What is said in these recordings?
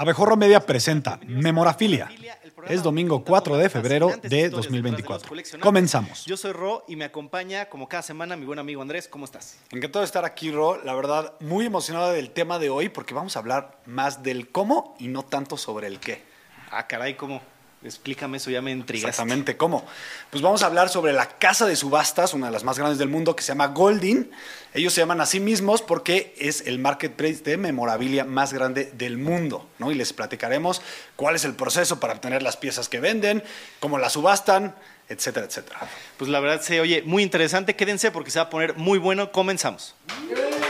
Abejorro Media presenta Memorafilia. Es domingo 4 de febrero de 2024. Comenzamos. Yo soy Ro y me acompaña como cada semana mi buen amigo Andrés. ¿Cómo estás? Encantado de estar aquí, Ro. La verdad, muy emocionado del tema de hoy porque vamos a hablar más del cómo y no tanto sobre el qué. Ah, caray, ¿cómo? Explícame eso, ya me intrigaste. Exactamente, ¿cómo? Pues vamos a hablar sobre la casa de subastas, una de las más grandes del mundo, que se llama Goldin. Ellos se llaman a sí mismos porque es el marketplace de memorabilia más grande del mundo, ¿no? Y les platicaremos cuál es el proceso para obtener las piezas que venden, cómo las subastan, etcétera, etcétera. Pues la verdad se oye muy interesante. Quédense porque se va a poner muy bueno. Comenzamos. Bueno,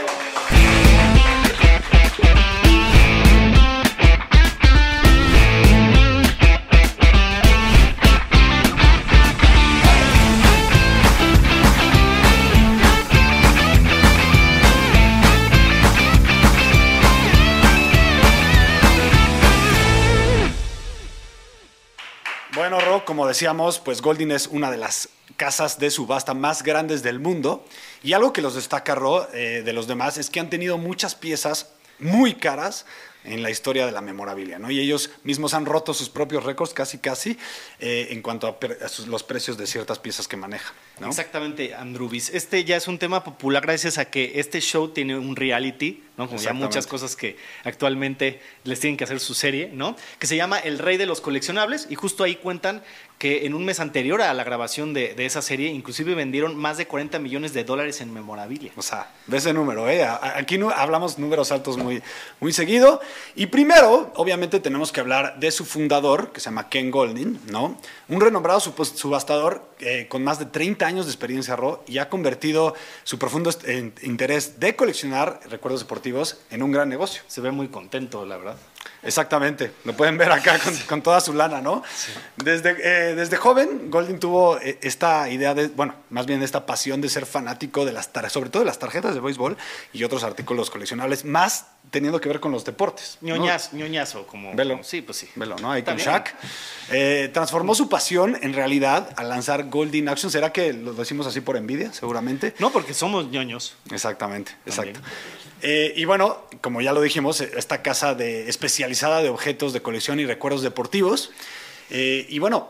decíamos, pues Goldin es una de las casas de subasta más grandes del mundo. Y algo que los destaca, Ro, eh, de los demás, es que han tenido muchas piezas muy caras en la historia de la memorabilia, ¿no? Y ellos mismos han roto sus propios récords casi casi eh, en cuanto a, a sus- los precios de ciertas piezas que manejan, ¿no? Exactamente, Andrubis. Este ya es un tema popular gracias a que este show tiene un reality, ¿no? Como ya muchas cosas que actualmente les tienen que hacer su serie, ¿no? Que se llama El Rey de los Coleccionables y justo ahí cuentan que en un mes anterior a la grabación de, de esa serie, inclusive vendieron más de 40 millones de dólares en memorabilia. O sea, ve ese número, ¿eh? Aquí no, hablamos números altos muy, muy seguido. Y primero, obviamente, tenemos que hablar de su fundador, que se llama Ken Goldin, ¿no? Un renombrado subastador eh, con más de 30 años de experiencia, Ro, y ha convertido su profundo interés de coleccionar recuerdos deportivos en un gran negocio. Se ve muy contento, la verdad. Exactamente, lo pueden ver acá con, con toda su lana, ¿no? Desde, eh, desde joven, Goldin tuvo eh, esta idea de, bueno, más bien esta pasión de ser fanático de las tar- sobre todo de las tarjetas de béisbol y otros artículos coleccionables, más teniendo que ver con los deportes. ¿no? Ñoñazo, ñoñazo como... Velo. sí, pues sí. Velo, ¿no? Ahí con. Shaq. Eh, transformó su pasión en realidad al lanzar Goldin Action. ¿Será que lo decimos así por envidia? Seguramente. No, porque somos ñoños. Exactamente, También. exacto. Eh, y bueno, como ya lo dijimos, esta casa de, especializada de objetos de colección y recuerdos deportivos. Eh, y bueno,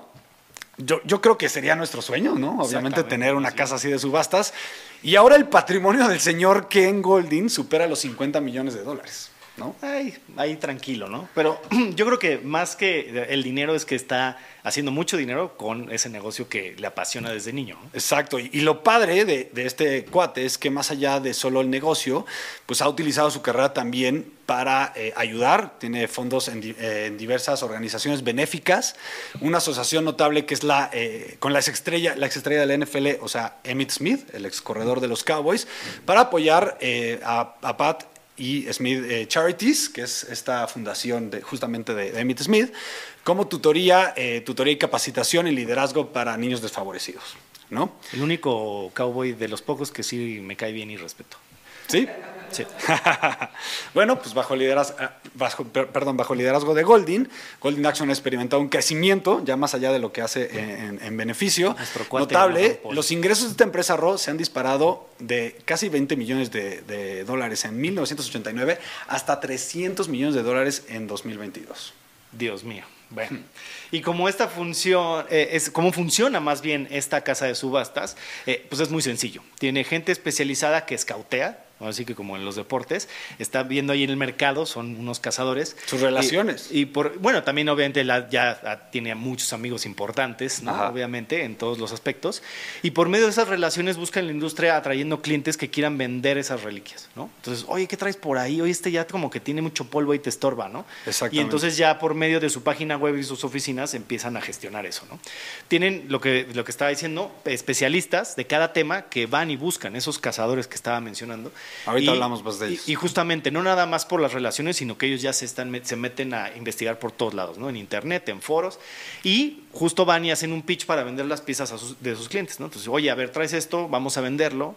yo, yo creo que sería nuestro sueño, ¿no? Obviamente tener una sí. casa así de subastas. Y ahora el patrimonio del señor Ken Goldin supera los 50 millones de dólares, ¿no? Ay, ahí tranquilo, ¿no? Pero yo creo que más que el dinero es que está haciendo mucho dinero con ese negocio que le apasiona desde niño. ¿no? Exacto, y, lo padre de, este cuate es que más allá de solo el negocio, pues ha utilizado su carrera también para eh, ayudar, tiene fondos eh, en diversas organizaciones benéficas, una asociación notable que es la, eh, con la exestrella, la exestrella de la NFL, o sea, Emmitt Smith, el ex corredor de los Cowboys, para apoyar a, a Pat y Smith eh, Charities, que es esta fundación de, justamente de, de Emmitt Smith, como tutoría, eh, tutoría y capacitación y liderazgo para niños desfavorecidos. ¿No? El único cowboy de los pocos que sí me cae bien y respeto. ¿Sí? Sí. bueno, pues bajo liderazgo, bajo, per- perdón, bajo liderazgo de Goldin, Goldin Action ha experimentado un crecimiento, ya más allá de lo que hace en, en beneficio, notable. Los ingresos de esta empresa RO se han disparado de casi 20 millones de, de dólares en 1989 hasta 300 millones de dólares en 2022. Dios mío. Bueno, y como esta función, eh, es, cómo funciona más bien esta casa de subastas, eh, pues es muy sencillo. Tiene gente especializada que escautea, así que como en los deportes, está viendo ahí en el mercado, son unos cazadores. Sus relaciones. Y, y por, bueno, también obviamente la- ya ah, tiene muchos amigos importantes, ¿no? Ajá. obviamente, en todos los aspectos. Y por medio de esas relaciones buscan la industria atrayendo clientes que quieran vender esas reliquias, ¿no? Entonces, oye, ¿qué traes por ahí? Oye, este ya como que tiene mucho polvo y te estorba, ¿no? Exactamente. Y entonces ya por medio de su página web y sus oficinas empiezan a gestionar eso, ¿no? Tienen lo que, lo que estaba diciendo, especialistas de cada tema que van y buscan esos cazadores que estaba mencionando. Ahorita Y- hablamos más de ellos. Y, justamente, no nada más por las relaciones, sino que ellos ya se, están, se meten a investigar por todos lados, ¿no? En internet, en foros, y justo van y hacen un pitch para vender las piezas a sus- de sus clientes, ¿no? Entonces, oye, a ver, traes esto, vamos a venderlo,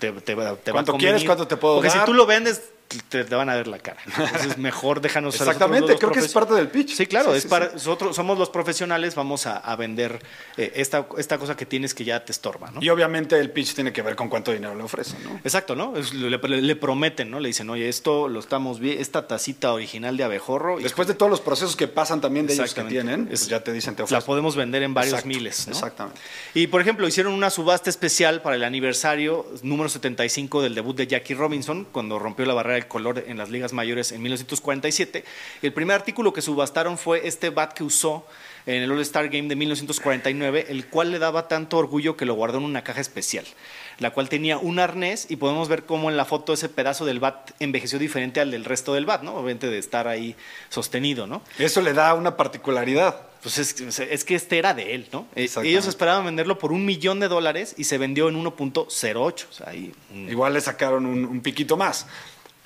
te, te te va a ¿Cuánto quieres? ¿Cuánto te puedo Porque dar? si tú lo vendes, te, te van a ver la cara. Entonces, mejor déjanos Exactamente, creo que es parte del pitch. Sí, claro, Sí, es sí, para, sí. nosotros somos los profesionales, vamos a, a vender eh, esta, esta cosa que tienes que ya te estorba, ¿no? Y obviamente el pitch tiene que ver con cuánto dinero le ofrecen, ¿no? Exacto, ¿no? Es- le, prometen, ¿no? Le dicen, oye, esto lo estamos viendo, esta tacita original de abejorro, y Después de todos los procesos que pasan también de ellos que tienen, Es- pues ya te dicen, te la ofrecen. podemos vender en varios Exacto, miles, ¿no? Exactamente. Y por ejemplo, hicieron una subasta especial para el aniversario número 75 del debut de Jackie Robinson, cuando rompió la barrera del color en las ligas mayores en 1947. El primer artículo que subastaron fue este bat que usó en el All-Star Game de 1949, el cual le daba tanto orgullo que lo guardó en una caja especial, la cual tenía un arnés y podemos ver cómo en la foto ese pedazo del bat envejeció diferente al del resto del bat, ¿no? Obviamente de estar ahí sostenido, ¿no? Eso le da una particularidad. Pues es, es que este era de él, ¿no? Eh. Ellos esperaban venderlo por un millón de dólares y se vendió en 1.08. O sea, un- Igual le sacaron un, un piquito más,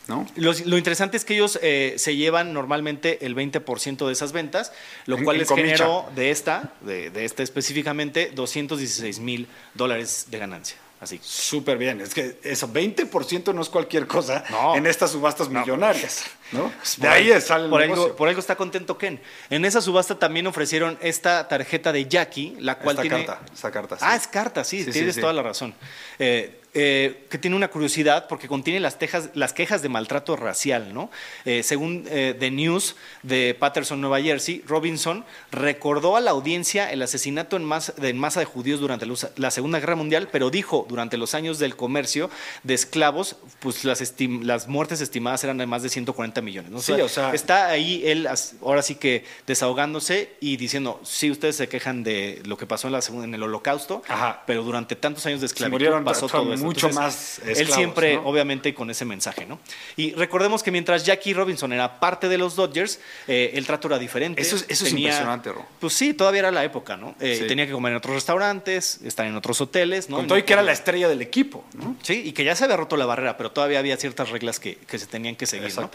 ¿no? lo, lo interesante es que ellos eh, se llevan normalmente el 20% de esas ventas, lo En- cual en les comicha. generó de esta, de, de esta específicamente, 216 mil dólares de ganancia. Así. Súper bien. Es que eso, 20% no es cualquier cosa No. en estas subastas millonarias, ¿no? De ahí sale el por negocio. algo, por algo está contento Ken. En esa subasta también ofrecieron esta tarjeta de Jackie, la cual esta tiene... carta, esta carta. sí. Ah, es carta, sí, Sí, tienes sí, toda la razón. Eh, eh, que tiene una curiosidad porque contiene las, tejas, las quejas de maltrato racial, ¿no? Eh, según eh, The News de Patterson, Nueva Jersey, Robinson recordó a la audiencia el asesinato en masa de, en masa de judíos durante la Segunda Guerra Mundial, pero dijo durante los años del comercio de esclavos, pues las, estim- las muertes estimadas eran de más de 140 millones. ¿no? Sí, o sea- está ahí él ahora sí que desahogándose y diciendo, sí, ustedes se quejan de lo que pasó en, la segunda, en el holocausto, Ajá. pero durante tantos años de esclavitud murieron pasó todo eso. mucho Entonces, más Él esclavos, siempre, ¿no? obviamente, con ese mensaje, ¿no? Y recordemos que mientras Jackie Robinson era parte de los Dodgers, eh, el trato era diferente. Eso es- eso es impresionante, Ro. Pues sí, todavía era la época, ¿no? Eh, Sí. Tenía que comer en otros restaurantes, estar en otros hoteles, ¿no? Con todo y que era la estrella del equipo, ¿no? Sí, y que ya se había roto la barrera, pero todavía había ciertas reglas que, que se tenían que seguir. ¿no?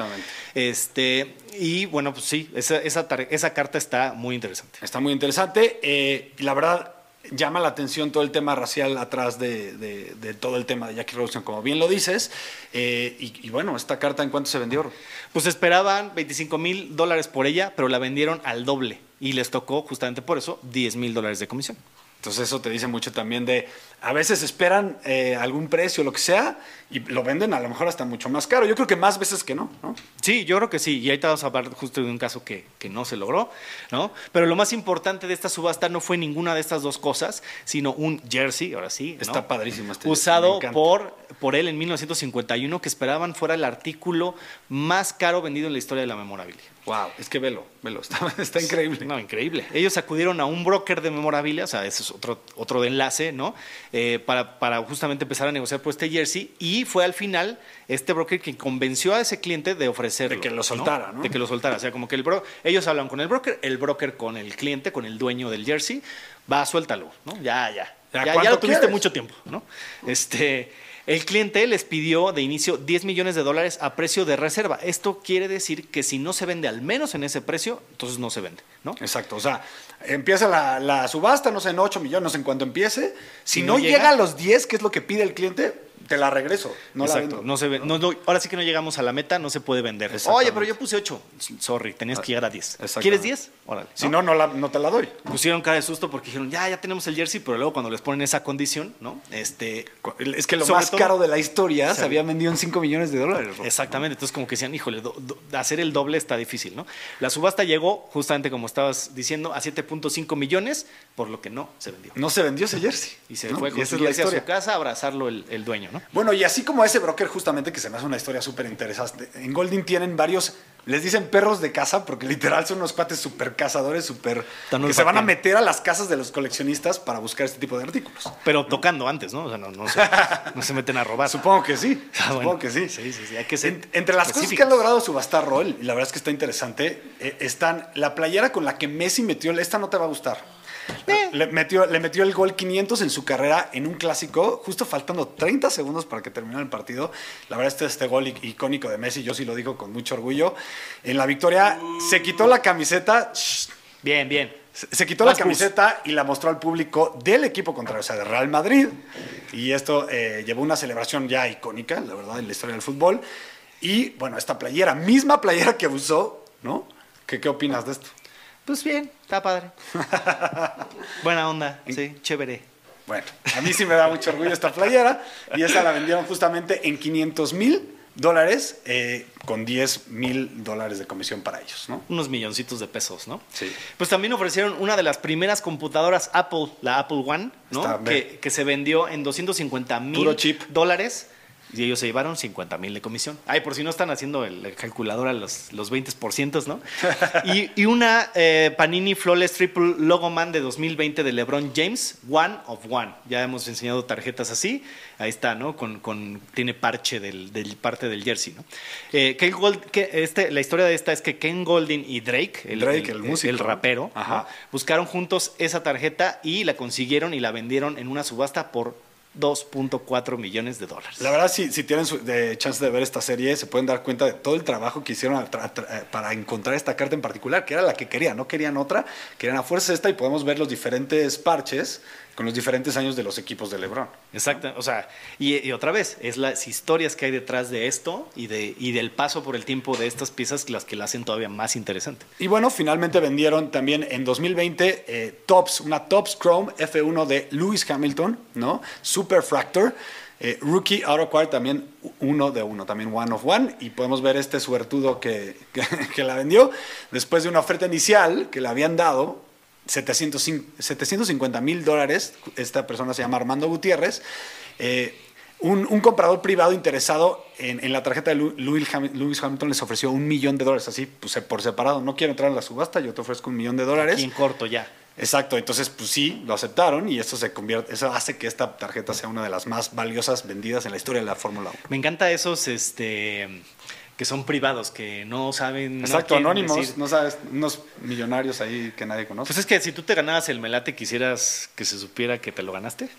Este, y bueno, pues sí, esa, esa, carta está muy interesante. Está muy interesante. eh, la verdad, llama la atención todo el tema racial atrás de, de- de todo el tema de Jackie Robinson, como bien lo dices. Eh, y, y bueno, esta carta, ¿en cuánto se vendió? Pues esperaban 25 mil dólares por ella, pero la vendieron al doble. Y les tocó, justamente por eso, 10 mil dólares de comisión. Entonces eso te dice mucho también de, a veces esperan eh, algún precio, lo que sea, y lo venden a lo mejor hasta mucho más caro. Yo creo que más veces que no, ¿no? Sí, yo creo que sí. Y ahorita vamos a hablar justo de un caso que, que no se logró, ¿no? Pero lo más importante de esta subasta no fue ninguna de estas dos cosas, sino un jersey, ahora sí. ¿no? Está padrísimo este jersey, Usado encanta. por, por él en 1951, que esperaban fuera el artículo más caro vendido en la historia de la memorabilia. Wow, es que velo, velo, está, está increíble. No, increíble. Ellos acudieron a un broker de memorabilia, o sea, ese es otro, otro enlace, ¿no? Eh, para, para justamente empezar a negociar por este jersey. Y fue al final este broker quien convenció a ese cliente de ofrecerlo. De que lo soltara, ¿no? De que lo soltara. O sea, como que el bro ellos hablan con el broker, el broker con el cliente, con el dueño del jersey. Va, suéltalo, ¿no? Ya, ya. Ya, Ya, ya, ¿cuánto lo tuviste quieres? mucho tiempo, ¿no? Este. El cliente les pidió de inicio 10 millones de dólares a precio de reserva. Esto quiere decir que si no se vende al menos en ese precio, entonces no se vende, ¿no? Exacto, o sea, empieza la, la subasta, no sé, en 8 millones, no sé en cuánto empiece. Si, Si no, llega, llega- a los 10, que es lo que pide el cliente, te la regreso. No la Exacto, vendo. no se ve- no, no, ahora sí que no llegamos a la meta, no se puede vender. Oye, pero yo puse 8. Sorry, tenías que llegar a 10. Exactamente. ¿Quieres 10? Órale. Si no, no, la- no te la doy. Pusieron cara de susto porque dijeron, ya, ya tenemos el jersey, pero luego cuando les ponen esa condición, ¿no? Este, Es que lo más todo- caro de la historia se había vendido en 5 millones de dólares. Exactamente, entonces como que decían, híjole, do- do- hacer el doble está difícil, ¿no? La subasta llegó, justamente como estabas diciendo, a 7.5 millones, por lo que no se vendió. No se vendió ese jersey. Y se ¿no? fue con su la jersey a su casa a abrazarlo el, el dueño, ¿no? Bueno, y así como ese broker, justamente, que se me hace una historia súper interesante. En Golding tienen varios, les dicen perros de casa, porque literal son unos cuates súper cazadores, súper. Que se van a meter a las casas de los coleccionistas para buscar este tipo de artículos. Pero tocando antes, ¿no? O sea, no, no, se, no se meten a robar. Supongo que sí. Ah, Supongo bueno. que sí. Sí, sí, sí, hay que ser En- entre las cosas que han logrado subastar Roll, y la verdad es que está interesante, eh, están la playera con la que Messi metió, esta no te va a gustar. Eh. Le, metió, le metió el gol 500 en su carrera en un clásico, justo faltando 30 segundos para que terminara el partido. La verdad, este, este gol ic- icónico de Messi, yo sí lo digo con mucho orgullo. En la victoria se quitó la camiseta, Bien, bien. se quitó Más la camiseta y la mostró al público del equipo contrario, o sea, de Real Madrid. Y esto eh, llevó una celebración ya icónica, la verdad, en la historia del fútbol. Y bueno, esta playera, misma playera que usó, ¿no? ¿Qué, qué opinas de esto? Pues bien, está padre. Buena onda, sí, chévere. Bueno, a mí sí me da mucho orgullo esta playera y esta la vendieron justamente en 500 mil dólares eh, con 10 mil dólares de comisión para ellos, ¿no? Unos milloncitos de pesos, ¿no? Sí. Pues también ofrecieron una de las primeras computadoras Apple, la Apple One, ¿no? Que, que se vendió en 250 mil dólares. Y ellos se llevaron 50 mil de comisión. Ay, por si no están haciendo el, el calculadora los, los 20%, ¿no? y, y una eh, Panini Flawless Triple Logoman de 2020 de LeBron James, One of One. Ya hemos enseñado tarjetas así. Ahí está, ¿no? Con, con- tiene parche del, del parte del jersey, ¿no? Eh, Ken Gold- que este, la historia de esta es que Ken Golding y Drake, Drake, el músico, el rapero, Ajá. ¿no? buscaron juntos esa tarjeta y la consiguieron y la vendieron en una subasta por 2.4 millones de dólares. La verdad, si, si tienen su- de chance de ver esta serie, se pueden dar cuenta de todo el trabajo que hicieron eh, para encontrar esta carta en particular, que era la que querían, no querían otra, querían a fuerza esta y podemos ver los diferentes parches con los diferentes años de los equipos de LeBron. Exacto, o sea, y, y otra vez, es las historias que hay detrás de esto y, de, y del paso por el tiempo de estas piezas las que la hacen todavía más interesante. Y bueno, finalmente vendieron también en 2020 eh, Tops, una Tops Chrome F1 de Lewis Hamilton, ¿no? Super Fractor. eh, rookie Auto Quad también uno de uno, también one of one. Y podemos ver este suertudo que, que, que la vendió después de una oferta inicial que le habían dado 750 mil dólares. Esta persona se llama Armando Gutiérrez. eh, un, un comprador privado interesado en, en la tarjeta de Lewis Hamilton les ofreció un millón de dólares, así pues, por separado. No quiero entrar en la subasta, yo te ofrezco un millón de dólares. Y en corto ya. Exacto, entonces pues sí, lo aceptaron y eso se convierte, eso hace que esta tarjeta sea una de las más valiosas vendidas en la historia de la Fórmula 1. Me encanta esos este, que son privados, que no saben. no Exacto, quieren anónimos, decir. no sabes, unos millonarios ahí que nadie conoce. Pues es que si tú te ganabas el melate, quisieras que se supiera que te lo ganaste.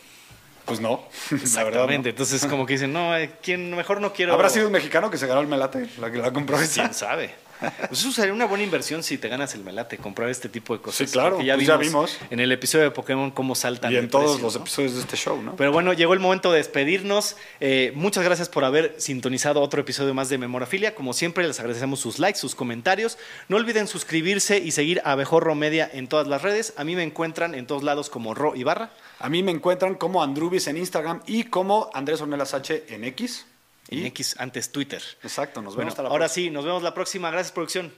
Pues no, la verdad. Exactamente. no. Entonces, como que dicen, no, eh, ¿quién, mejor no quiero. ¿Habrá sido un mexicano que se ganó el melate? La que la compró esa? ¿Quién sabe? Pues eso sería una buena inversión si te ganas el melate, comprar este tipo de cosas. Sí, claro, pues ya vimos. en el episodio de Pokémon cómo saltan. Y de en todos precio, los ¿no? episodios de este show, ¿no? Pero bueno, llegó el momento de despedirnos. Eh, muchas gracias por haber sintonizado otro episodio más de Memorafilia. Como siempre, les agradecemos sus likes, sus comentarios. No olviden suscribirse y seguir a Bejorro Media en todas las redes. A mí me encuentran en todos lados como Ro Ibarra. A mí me encuentran como Andrubis en Instagram y como Andrés Ornelas H en X. En X, antes Twitter. Exacto, nos vemos Bueno, hasta la ahora próxima. sí, nos vemos la próxima. Gracias, producción.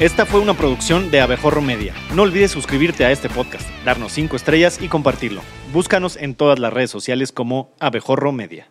Esta fue una producción de Abejorro Media. No olvides suscribirte a este podcast, darnos 5 estrellas y compartirlo. Búscanos en todas las redes sociales como Abejorro Media.